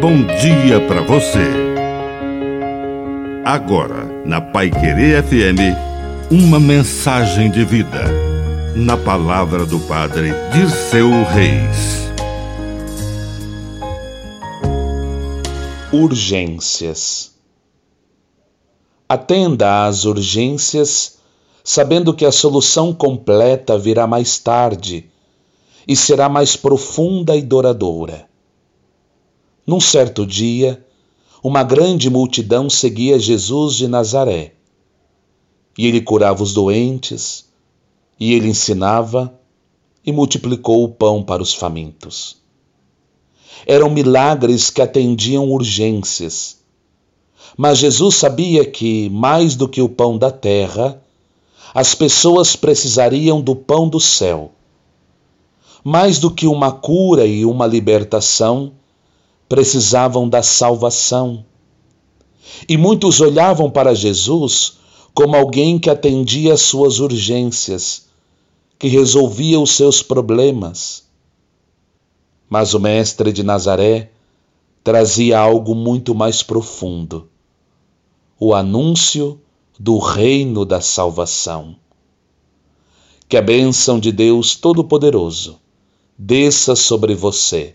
bom dia para você. Agora, na Pai Querer FM, uma mensagem de vida. Na palavra do Padre Dirceu Reis. Urgências. Atenda às urgências, sabendo que a solução completa virá mais tarde e será mais profunda e duradoura. Num certo dia, uma grande multidão seguia Jesus de Nazaré. E ele curava os doentes, e ele ensinava e multiplicou o pão para os famintos. Eram milagres que atendiam urgências. Mas Jesus sabia que, mais do que o pão da terra, as pessoas precisariam do pão do céu mais do que uma cura e uma libertação, precisavam da salvação. E muitos olhavam para Jesus como alguém que atendia às suas urgências, que resolvia os seus problemas. Mas o Mestre de Nazaré trazia algo muito mais profundo: o anúncio do reino da salvação. Que a bênção de Deus Todo-Poderoso desça sobre você.